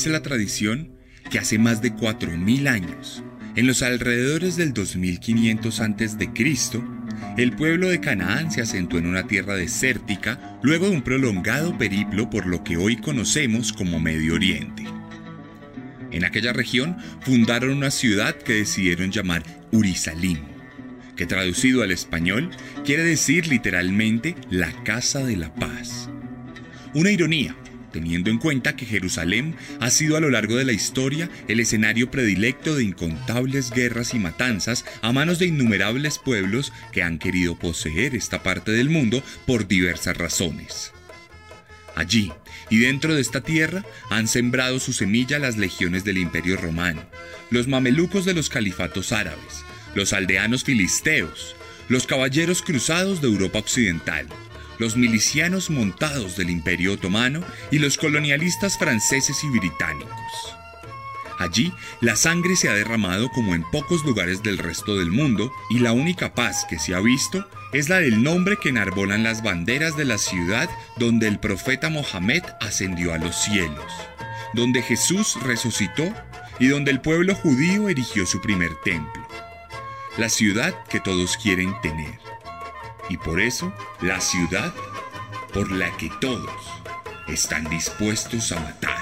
Dice la tradición que hace más de 4.000 años, en los alrededores del 2500 a.C., el pueblo de Canaán se asentó en una tierra desértica luego de un prolongado periplo por lo que hoy conocemos como Medio Oriente. En aquella región fundaron una ciudad que decidieron llamar Urisalim, que traducido al español quiere decir literalmente la casa de la paz. Una ironía, teniendo en cuenta que Jerusalén ha sido a lo largo de la historia el escenario predilecto de incontables guerras y matanzas a manos de innumerables pueblos que han querido poseer esta parte del mundo por diversas razones. Allí, y dentro de esta tierra, han sembrado su semilla las legiones del Imperio Romano, los mamelucos de los califatos árabes, los aldeanos filisteos, los caballeros cruzados de Europa Occidental, los milicianos montados del Imperio Otomano y los colonialistas franceses y británicos. Allí, la sangre se ha derramado como en pocos lugares del resto del mundo y la única paz que se ha visto es la del nombre que enarbolan las banderas de la ciudad donde el profeta Mohammed ascendió a los cielos, donde Jesús resucitó y donde el pueblo judío erigió su primer templo. La ciudad que todos quieren tener y por eso la ciudad por la que todos están dispuestos a matar.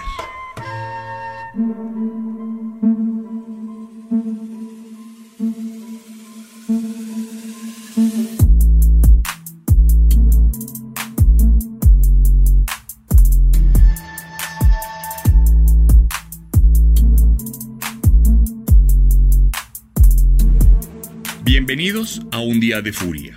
Bienvenidos a un día de furia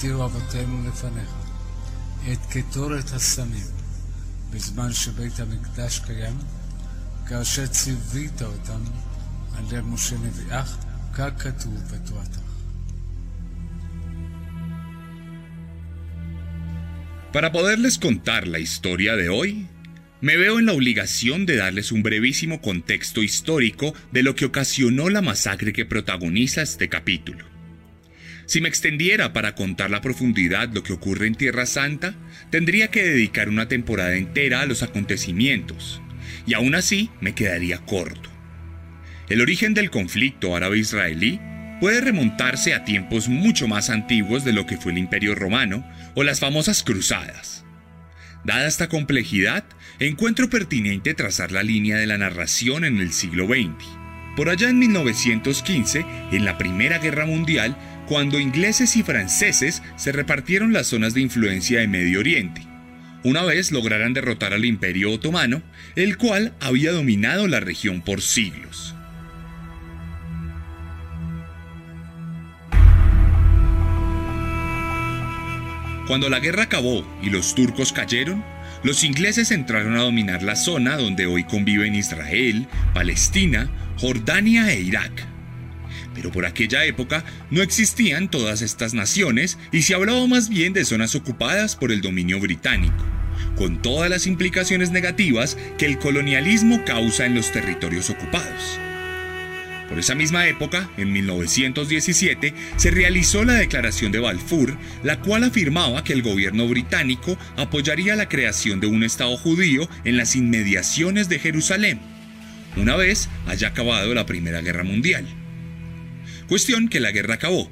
שהקטירו אבותינו לפניך, את קטורת הסמים, בזמן שבית המקדש קיים, כאשר ציווית אותם על ידי משה נביאך, ככתוב בתורתך. Para poderles contar la historia de hoy, me veo en la obligación de darles un brevísimo contexto histórico de lo que ocasionó la masacre que protagoniza este capítulo. Si me extendiera para contar la profundidad lo que ocurre en Tierra Santa, tendría que dedicar una temporada entera a los acontecimientos, y aún así me quedaría corto. El origen del conflicto árabe-israelí puede remontarse a tiempos mucho más antiguos de lo que fue el Imperio Romano o las famosas cruzadas. Dada esta complejidad, encuentro pertinente trazar la línea de la narración en el siglo XX. Por allá en 1915, en la Primera Guerra Mundial, cuando ingleses y franceses se repartieron las zonas de influencia de Medio Oriente. Una vez lograran derrotar al Imperio Otomano, el cual había dominado la región por siglos. Cuando la guerra acabó y los turcos cayeron, los ingleses entraron a dominar la zona donde hoy conviven Israel, Palestina, Jordania e Irak. Pero por aquella época no existían todas estas naciones y se hablaba más bien de zonas ocupadas por el dominio británico, con todas las implicaciones negativas que el colonialismo causa en los territorios ocupados. Por esa misma época, en 1917, se realizó la Declaración de Balfour, la cual afirmaba que el gobierno británico apoyaría la creación de un Estado judío en las inmediaciones de Jerusalén, una vez haya acabado la Primera Guerra Mundial. Cuestión que la guerra acabó,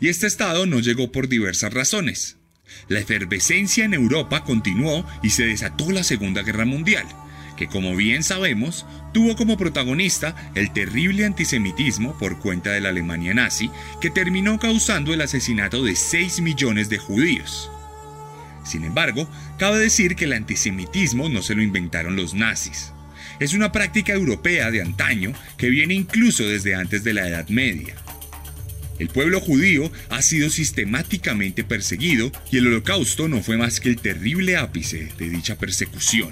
y este Estado no llegó por diversas razones. La efervescencia en Europa continuó y se desató la Segunda Guerra Mundial que como bien sabemos, tuvo como protagonista el terrible antisemitismo por cuenta de la Alemania nazi, que terminó causando el asesinato de 6 millones de judíos. Sin embargo, cabe decir que el antisemitismo no se lo inventaron los nazis. Es una práctica europea de antaño que viene incluso desde antes de la Edad Media. El pueblo judío ha sido sistemáticamente perseguido y el holocausto no fue más que el terrible ápice de dicha persecución.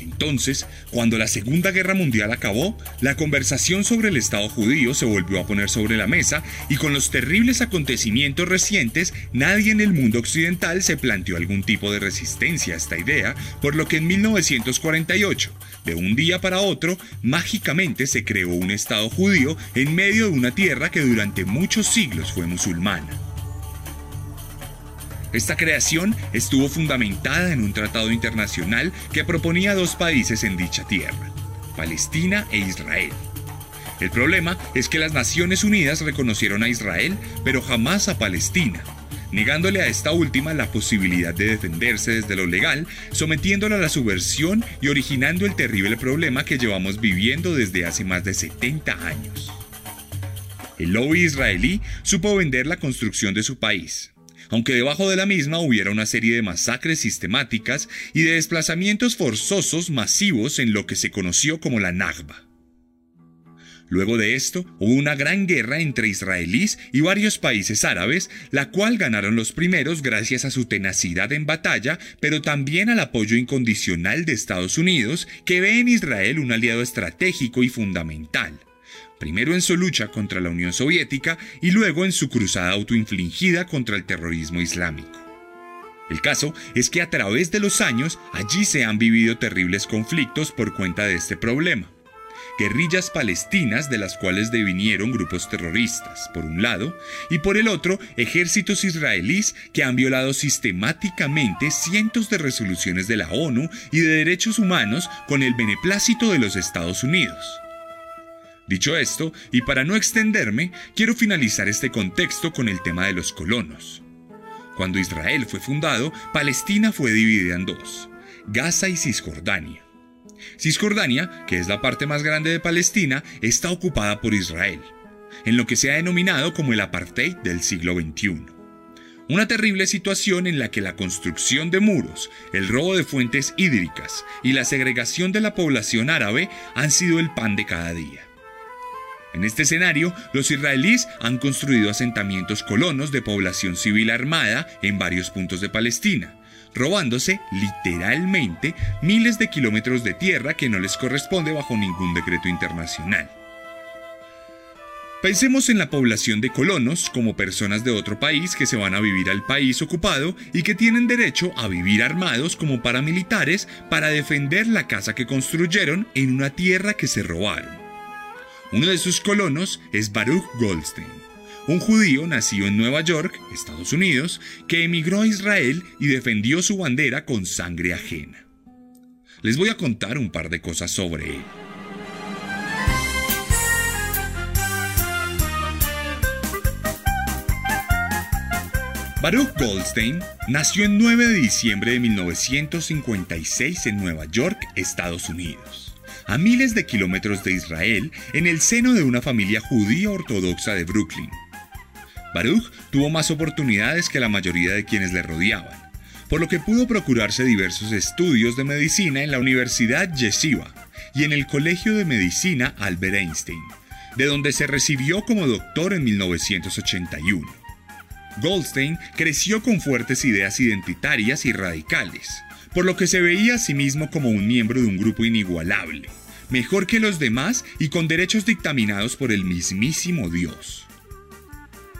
Entonces, cuando la Segunda Guerra Mundial acabó, la conversación sobre el Estado judío se volvió a poner sobre la mesa y con los terribles acontecimientos recientes, nadie en el mundo occidental se planteó algún tipo de resistencia a esta idea, por lo que en 1948, de un día para otro, mágicamente se creó un Estado judío en medio de una tierra que durante muchos siglos fue musulmana. Esta creación estuvo fundamentada en un tratado internacional que proponía dos países en dicha tierra, Palestina e Israel. El problema es que las Naciones Unidas reconocieron a Israel, pero jamás a Palestina, negándole a esta última la posibilidad de defenderse desde lo legal, sometiéndola a la subversión y originando el terrible problema que llevamos viviendo desde hace más de 70 años. El lobby israelí supo vender la construcción de su país, aunque debajo de la misma hubiera una serie de masacres sistemáticas y de desplazamientos forzosos masivos en lo que se conoció como la Nagba. Luego de esto, hubo una gran guerra entre israelíes y varios países árabes, la cual ganaron los primeros gracias a su tenacidad en batalla, pero también al apoyo incondicional de Estados Unidos, que ve en Israel un aliado estratégico y fundamental primero en su lucha contra la Unión Soviética y luego en su cruzada autoinfligida contra el terrorismo islámico. El caso es que a través de los años allí se han vivido terribles conflictos por cuenta de este problema. Guerrillas palestinas de las cuales devinieron grupos terroristas, por un lado, y por el otro, ejércitos israelíes que han violado sistemáticamente cientos de resoluciones de la ONU y de derechos humanos con el beneplácito de los Estados Unidos. Dicho esto, y para no extenderme, quiero finalizar este contexto con el tema de los colonos. Cuando Israel fue fundado, Palestina fue dividida en dos, Gaza y Cisjordania. Cisjordania, que es la parte más grande de Palestina, está ocupada por Israel, en lo que se ha denominado como el apartheid del siglo XXI. Una terrible situación en la que la construcción de muros, el robo de fuentes hídricas y la segregación de la población árabe han sido el pan de cada día. En este escenario, los israelíes han construido asentamientos colonos de población civil armada en varios puntos de Palestina, robándose literalmente miles de kilómetros de tierra que no les corresponde bajo ningún decreto internacional. Pensemos en la población de colonos como personas de otro país que se van a vivir al país ocupado y que tienen derecho a vivir armados como paramilitares para defender la casa que construyeron en una tierra que se robaron. Uno de sus colonos es Baruch Goldstein, un judío nacido en Nueva York, Estados Unidos, que emigró a Israel y defendió su bandera con sangre ajena. Les voy a contar un par de cosas sobre él. Baruch Goldstein nació el 9 de diciembre de 1956 en Nueva York, Estados Unidos a miles de kilómetros de Israel, en el seno de una familia judía ortodoxa de Brooklyn. Baruch tuvo más oportunidades que la mayoría de quienes le rodeaban, por lo que pudo procurarse diversos estudios de medicina en la Universidad Yeshiva y en el Colegio de Medicina Albert Einstein, de donde se recibió como doctor en 1981. Goldstein creció con fuertes ideas identitarias y radicales, por lo que se veía a sí mismo como un miembro de un grupo inigualable, mejor que los demás y con derechos dictaminados por el mismísimo Dios.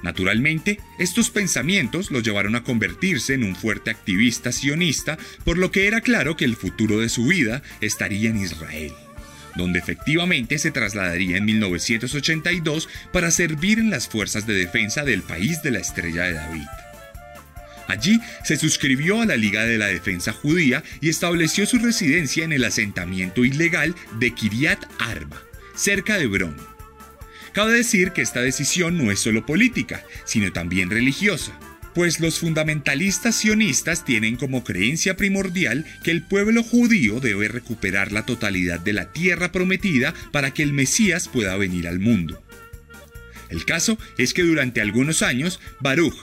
Naturalmente, estos pensamientos lo llevaron a convertirse en un fuerte activista sionista, por lo que era claro que el futuro de su vida estaría en Israel, donde efectivamente se trasladaría en 1982 para servir en las fuerzas de defensa del país de la Estrella de David. Allí se suscribió a la Liga de la Defensa Judía y estableció su residencia en el asentamiento ilegal de Kiryat Arba, cerca de Hebrón Cabe decir que esta decisión no es solo política, sino también religiosa, pues los fundamentalistas sionistas tienen como creencia primordial que el pueblo judío debe recuperar la totalidad de la tierra prometida para que el Mesías pueda venir al mundo. El caso es que durante algunos años, Baruch,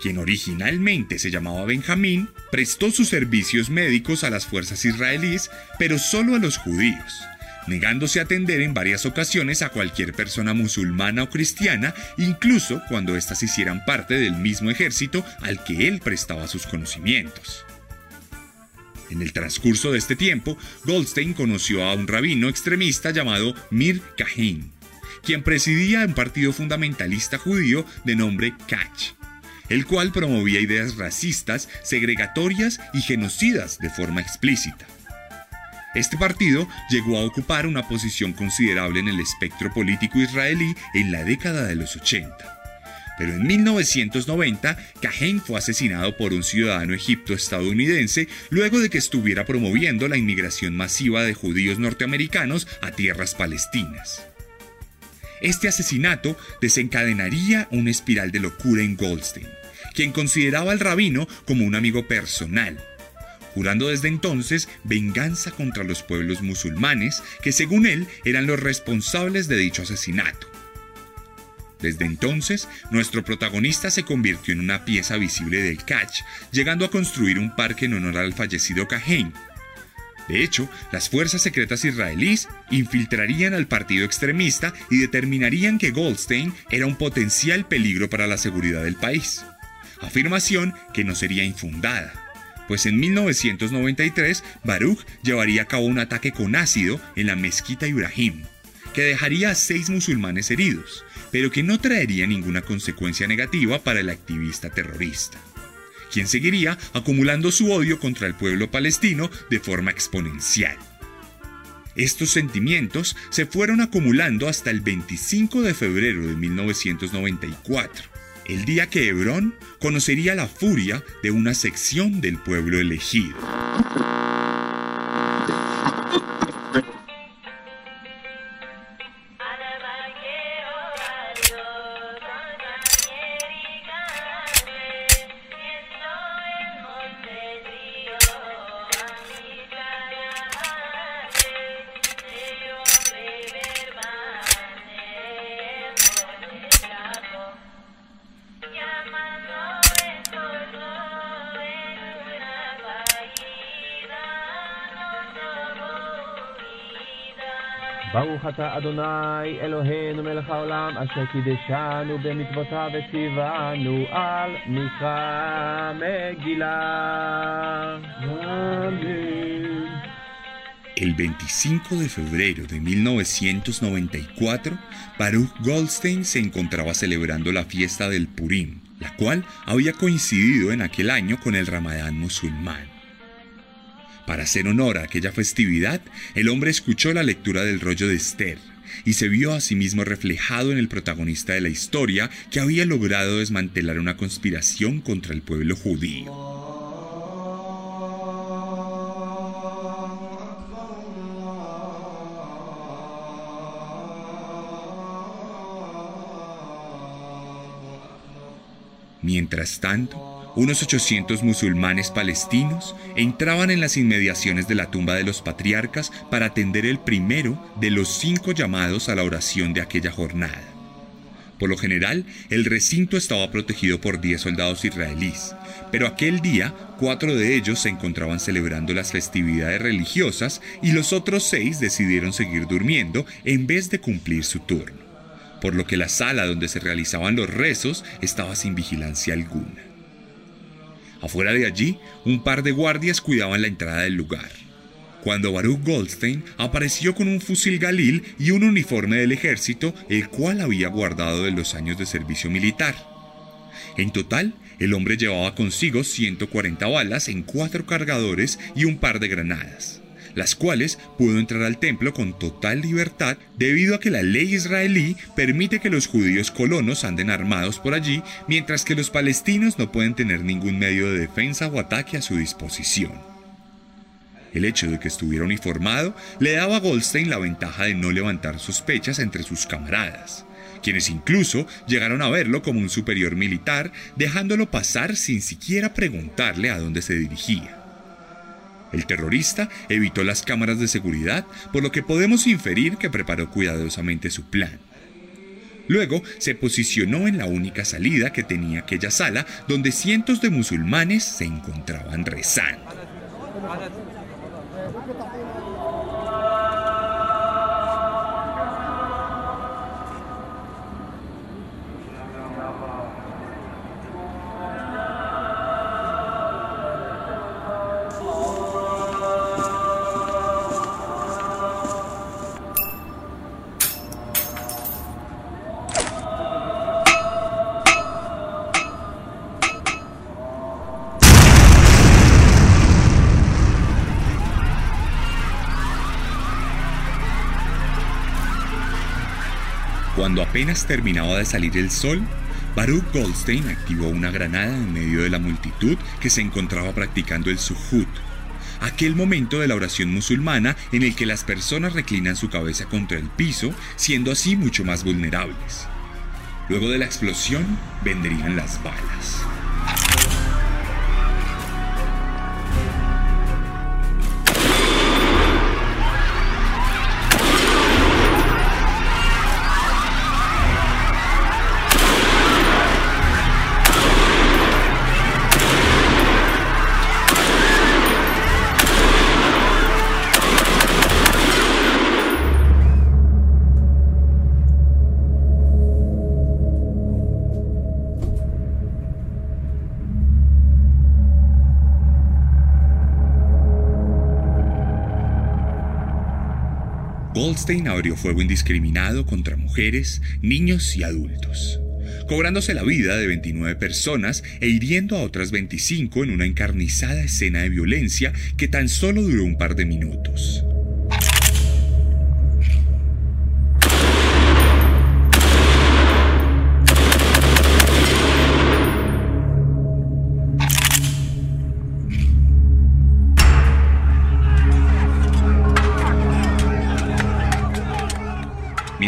quien originalmente se llamaba Benjamín, prestó sus servicios médicos a las fuerzas israelíes, pero solo a los judíos negándose a atender en varias ocasiones a cualquier persona musulmana o cristiana, incluso cuando éstas hicieran parte del mismo ejército al que él prestaba sus conocimientos. En el transcurso de este tiempo, Goldstein conoció a un rabino extremista llamado Mir Kahin, quien presidía un partido fundamentalista judío de nombre Kach, el cual promovía ideas racistas, segregatorias y genocidas de forma explícita. Este partido llegó a ocupar una posición considerable en el espectro político israelí en la década de los 80. Pero en 1990, Cahen fue asesinado por un ciudadano egipto-estadounidense luego de que estuviera promoviendo la inmigración masiva de judíos norteamericanos a tierras palestinas. Este asesinato desencadenaría una espiral de locura en Goldstein, quien consideraba al rabino como un amigo personal jurando desde entonces venganza contra los pueblos musulmanes que según él eran los responsables de dicho asesinato. Desde entonces, nuestro protagonista se convirtió en una pieza visible del Catch, llegando a construir un parque en honor al fallecido Kahin. De hecho, las fuerzas secretas israelíes infiltrarían al partido extremista y determinarían que Goldstein era un potencial peligro para la seguridad del país. Afirmación que no sería infundada pues en 1993 Baruch llevaría a cabo un ataque con ácido en la mezquita Ibrahim, que dejaría a seis musulmanes heridos, pero que no traería ninguna consecuencia negativa para el activista terrorista, quien seguiría acumulando su odio contra el pueblo palestino de forma exponencial. Estos sentimientos se fueron acumulando hasta el 25 de febrero de 1994, el día que Hebrón conocería la furia de una sección del pueblo elegido. ברוך אתה אדוני אלוהינו מלך העולם אשר קידשנו במצוותיו וציוונו על מקרא מגילה. El 25 de febrero de 1994, Baruch Goldstein se encontraba celebrando la fiesta del Purim, la cual había coincidido en aquel año con el Ramadán musulmán. Para hacer honor a aquella festividad, el hombre escuchó la lectura del rollo de Esther y se vio a sí mismo reflejado en el protagonista de la historia que había logrado desmantelar una conspiración contra el pueblo judío. Mientras tanto, unos 800 musulmanes palestinos entraban en las inmediaciones de la tumba de los patriarcas para atender el primero de los cinco llamados a la oración de aquella jornada. Por lo general, el recinto estaba protegido por 10 soldados israelíes, pero aquel día cuatro de ellos se encontraban celebrando las festividades religiosas y los otros seis decidieron seguir durmiendo en vez de cumplir su turno, por lo que la sala donde se realizaban los rezos estaba sin vigilancia alguna. Afuera de allí, un par de guardias cuidaban la entrada del lugar cuando Baruch Goldstein apareció con un fusil Galil y un uniforme del ejército, el cual había guardado de los años de servicio militar. En total, el hombre llevaba consigo 140 balas en cuatro cargadores y un par de granadas, las cuales pudo entrar al templo con total libertad debido a que la ley israelí permite que los judíos colonos anden armados por allí, mientras que los palestinos no pueden tener ningún medio de defensa o ataque a su disposición. El hecho de que estuviera uniformado le daba a Goldstein la ventaja de no levantar sospechas entre sus camaradas, quienes incluso llegaron a verlo como un superior militar, dejándolo pasar sin siquiera preguntarle a dónde se dirigía. El terrorista evitó las cámaras de seguridad, por lo que podemos inferir que preparó cuidadosamente su plan. Luego se posicionó en la única salida que tenía aquella sala donde cientos de musulmanes se encontraban rezando. Cuando apenas terminaba de salir el sol, Baruch Goldstein activó una granada en medio de la multitud que se encontraba practicando el suhut, aquel momento de la oración musulmana en el que las personas reclinan su cabeza contra el piso, siendo así mucho más vulnerables. Luego de la explosión vendrían las balas. Goldstein abrió fuego indiscriminado contra mujeres, niños y adultos, cobrándose la vida de 29 personas e hiriendo a otras 25 en una encarnizada escena de violencia que tan solo duró un par de minutos.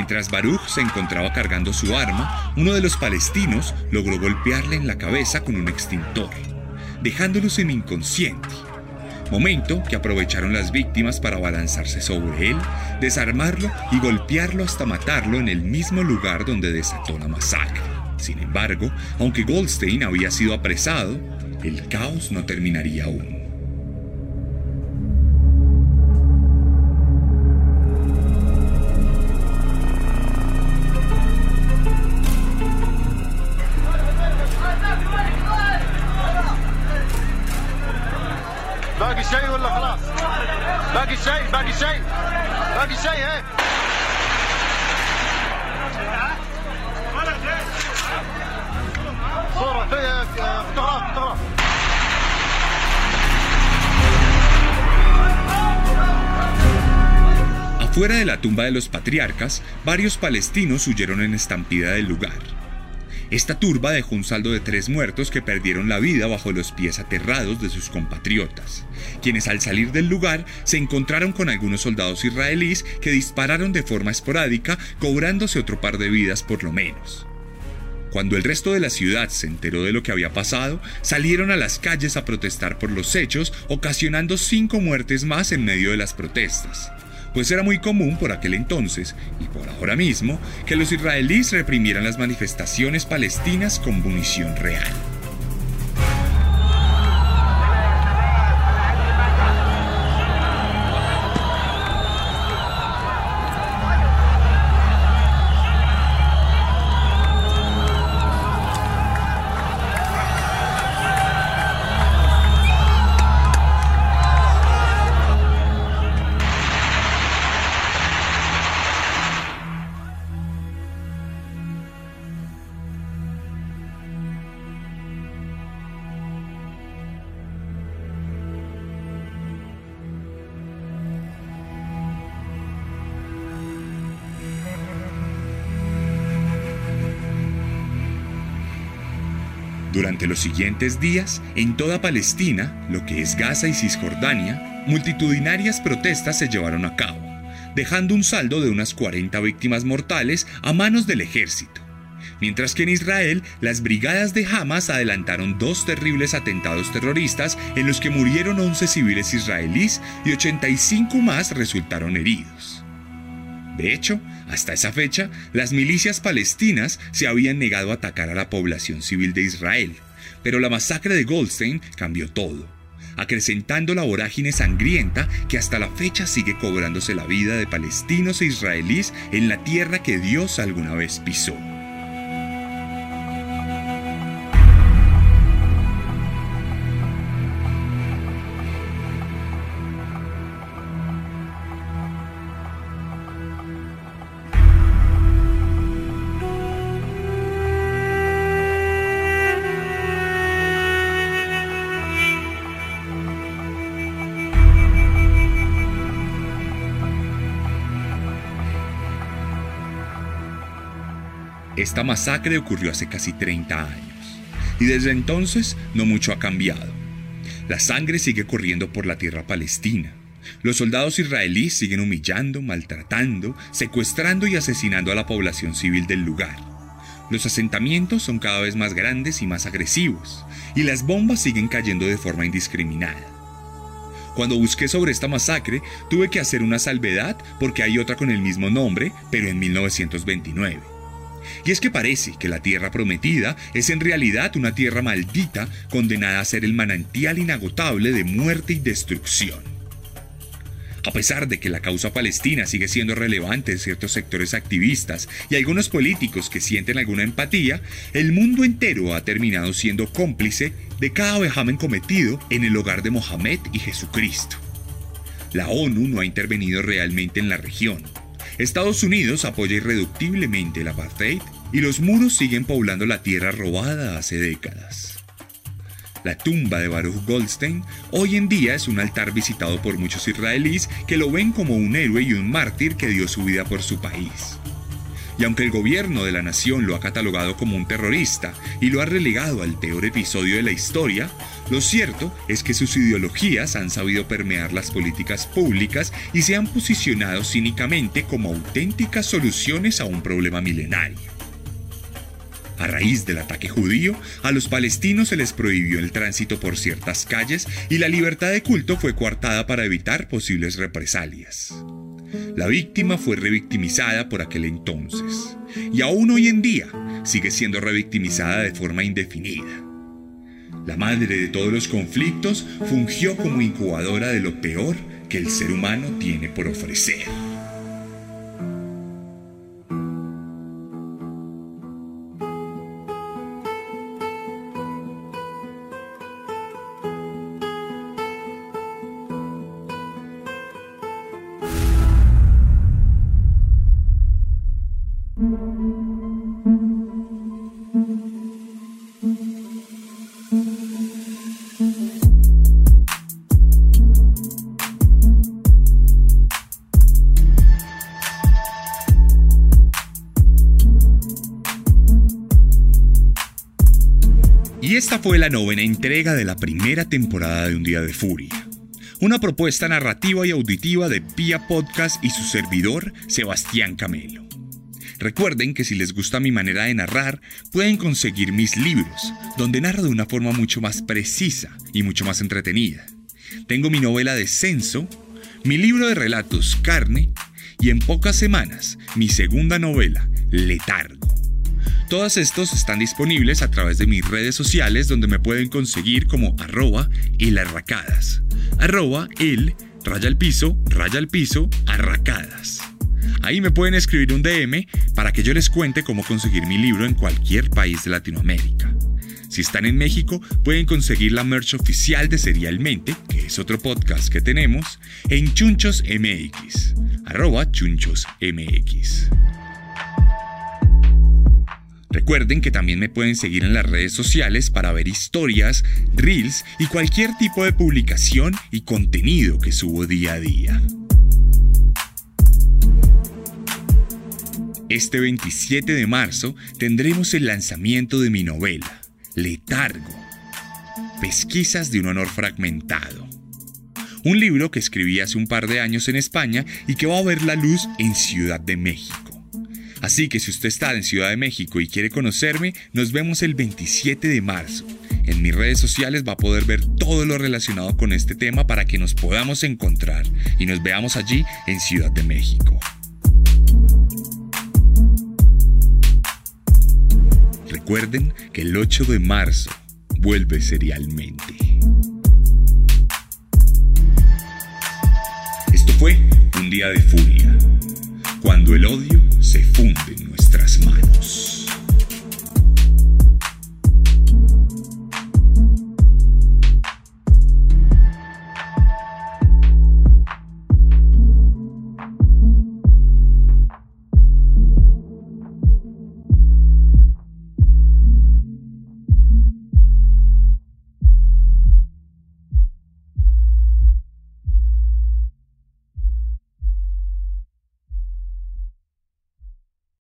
Mientras Baruch se encontraba cargando su arma, uno de los palestinos logró golpearle en la cabeza con un extintor, dejándolo sin inconsciente. Momento que aprovecharon las víctimas para abalanzarse sobre él, desarmarlo y golpearlo hasta matarlo en el mismo lugar donde desató la masacre. Sin embargo, aunque Goldstein había sido apresado, el caos no terminaría aún. Fuera de la tumba de los patriarcas, varios palestinos huyeron en estampida del lugar. Esta turba dejó un saldo de tres muertos que perdieron la vida bajo los pies aterrados de sus compatriotas, quienes al salir del lugar se encontraron con algunos soldados israelíes que dispararon de forma esporádica, cobrándose otro par de vidas por lo menos. Cuando el resto de la ciudad se enteró de lo que había pasado, salieron a las calles a protestar por los hechos, ocasionando cinco muertes más en medio de las protestas pues era muy común por aquel entonces, y por ahora mismo, que los israelíes reprimieran las manifestaciones palestinas con munición real. Durante los siguientes días, en toda Palestina, lo que es Gaza y Cisjordania, multitudinarias protestas se llevaron a cabo, dejando un saldo de unas 40 víctimas mortales a manos del ejército. Mientras que en Israel, las brigadas de Hamas adelantaron dos terribles atentados terroristas en los que murieron 11 civiles israelíes y 85 más resultaron heridos. De hecho, hasta esa fecha, las milicias palestinas se habían negado a atacar a la población civil de Israel, pero la masacre de Goldstein cambió todo, acrecentando la vorágine sangrienta que hasta la fecha sigue cobrándose la vida de palestinos e israelíes en la tierra que Dios alguna vez pisó. Esta masacre ocurrió hace casi 30 años, y desde entonces no mucho ha cambiado. La sangre sigue corriendo por la tierra palestina. Los soldados israelíes siguen humillando, maltratando, secuestrando y asesinando a la población civil del lugar. Los asentamientos son cada vez más grandes y más agresivos, y las bombas siguen cayendo de forma indiscriminada. Cuando busqué sobre esta masacre, tuve que hacer una salvedad porque hay otra con el mismo nombre, pero en 1929. Y es que parece que la tierra prometida es en realidad una tierra maldita condenada a ser el manantial inagotable de muerte y destrucción. A pesar de que la causa palestina sigue siendo relevante en ciertos sectores activistas y algunos políticos que sienten alguna empatía, el mundo entero ha terminado siendo cómplice de cada vejamen cometido en el hogar de Mohammed y Jesucristo. La ONU no ha intervenido realmente en la región, Estados Unidos apoya irreductiblemente el apartheid y los muros siguen poblando la tierra robada hace décadas. La tumba de Baruch Goldstein hoy en día es un altar visitado por muchos israelíes que lo ven como un héroe y un mártir que dio su vida por su país. Y aunque el gobierno de la nación lo ha catalogado como un terrorista y lo ha relegado al peor episodio de la historia, lo cierto es que sus ideologías han sabido permear las políticas públicas y se han posicionado cínicamente como auténticas soluciones a un problema milenario. A raíz del ataque judío, a los palestinos se les prohibió el tránsito por ciertas calles y la libertad de culto fue coartada para evitar posibles represalias. La víctima fue revictimizada por aquel entonces y aún hoy en día sigue siendo revictimizada de forma indefinida. La madre de todos los conflictos fungió como incubadora de lo peor que el ser humano tiene por ofrecer. Y esta fue la novena entrega de la primera temporada de Un Día de Furia. Una propuesta narrativa y auditiva de Pia Podcast y su servidor, Sebastián Camelo. Recuerden que si les gusta mi manera de narrar, pueden conseguir mis libros, donde narro de una forma mucho más precisa y mucho más entretenida. Tengo mi novela Descenso, mi libro de relatos Carne y en pocas semanas mi segunda novela, Letargo. Todos estos están disponibles a través de mis redes sociales donde me pueden conseguir como arroba elarracadas, arroba el raya al piso, raya al piso, arracadas. Ahí me pueden escribir un DM para que yo les cuente cómo conseguir mi libro en cualquier país de Latinoamérica. Si están en México, pueden conseguir la merch oficial de Serialmente, que es otro podcast que tenemos, en Chunchos MX, arroba Chunchos MX. Recuerden que también me pueden seguir en las redes sociales para ver historias, reels y cualquier tipo de publicación y contenido que subo día a día. Este 27 de marzo tendremos el lanzamiento de mi novela, Letargo, Pesquisas de un honor fragmentado. Un libro que escribí hace un par de años en España y que va a ver la luz en Ciudad de México. Así que si usted está en Ciudad de México y quiere conocerme, nos vemos el 27 de marzo. En mis redes sociales va a poder ver todo lo relacionado con este tema para que nos podamos encontrar y nos veamos allí en Ciudad de México. Recuerden que el 8 de marzo vuelve serialmente. Esto fue un día de furia, cuando el odio se funde en nuestras manos.